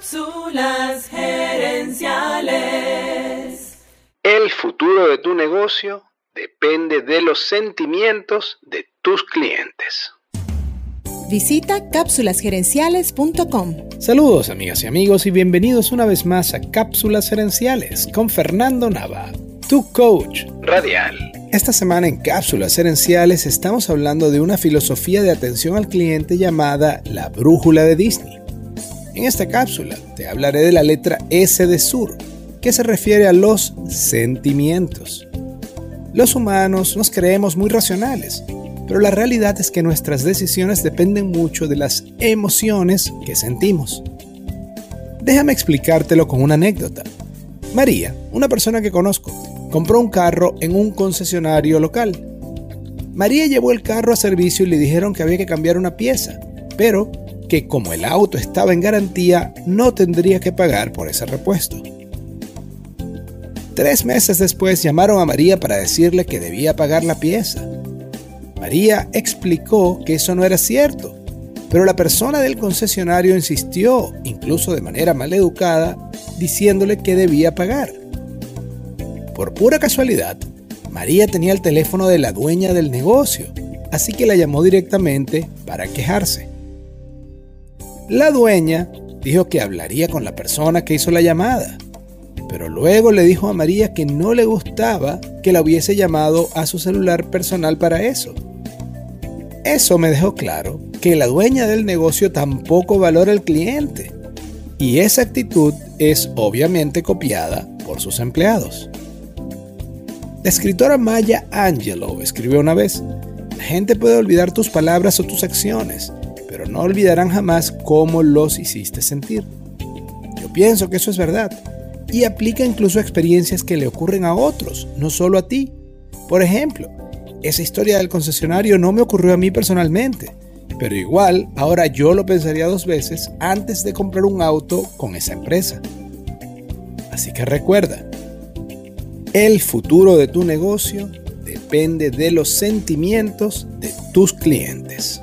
Cápsulas gerenciales. El futuro de tu negocio depende de los sentimientos de tus clientes. Visita cápsulasgerenciales.com. Saludos amigas y amigos y bienvenidos una vez más a Cápsulas Gerenciales con Fernando Nava, tu coach radial. Esta semana en Cápsulas Gerenciales estamos hablando de una filosofía de atención al cliente llamada la brújula de Disney. En esta cápsula te hablaré de la letra S de Sur, que se refiere a los sentimientos. Los humanos nos creemos muy racionales, pero la realidad es que nuestras decisiones dependen mucho de las emociones que sentimos. Déjame explicártelo con una anécdota. María, una persona que conozco, compró un carro en un concesionario local. María llevó el carro a servicio y le dijeron que había que cambiar una pieza, pero que como el auto estaba en garantía, no tendría que pagar por ese repuesto. Tres meses después llamaron a María para decirle que debía pagar la pieza. María explicó que eso no era cierto, pero la persona del concesionario insistió, incluso de manera maleducada, diciéndole que debía pagar. Por pura casualidad, María tenía el teléfono de la dueña del negocio, así que la llamó directamente para quejarse. La dueña dijo que hablaría con la persona que hizo la llamada, pero luego le dijo a María que no le gustaba que la hubiese llamado a su celular personal para eso. Eso me dejó claro que la dueña del negocio tampoco valora al cliente, y esa actitud es obviamente copiada por sus empleados. La escritora Maya Angelou escribió una vez, la gente puede olvidar tus palabras o tus acciones, pero no olvidarán jamás cómo los hiciste sentir. Yo pienso que eso es verdad y aplica incluso a experiencias que le ocurren a otros, no solo a ti. Por ejemplo, esa historia del concesionario no me ocurrió a mí personalmente, pero igual ahora yo lo pensaría dos veces antes de comprar un auto con esa empresa. Así que recuerda, el futuro de tu negocio depende de los sentimientos de tus clientes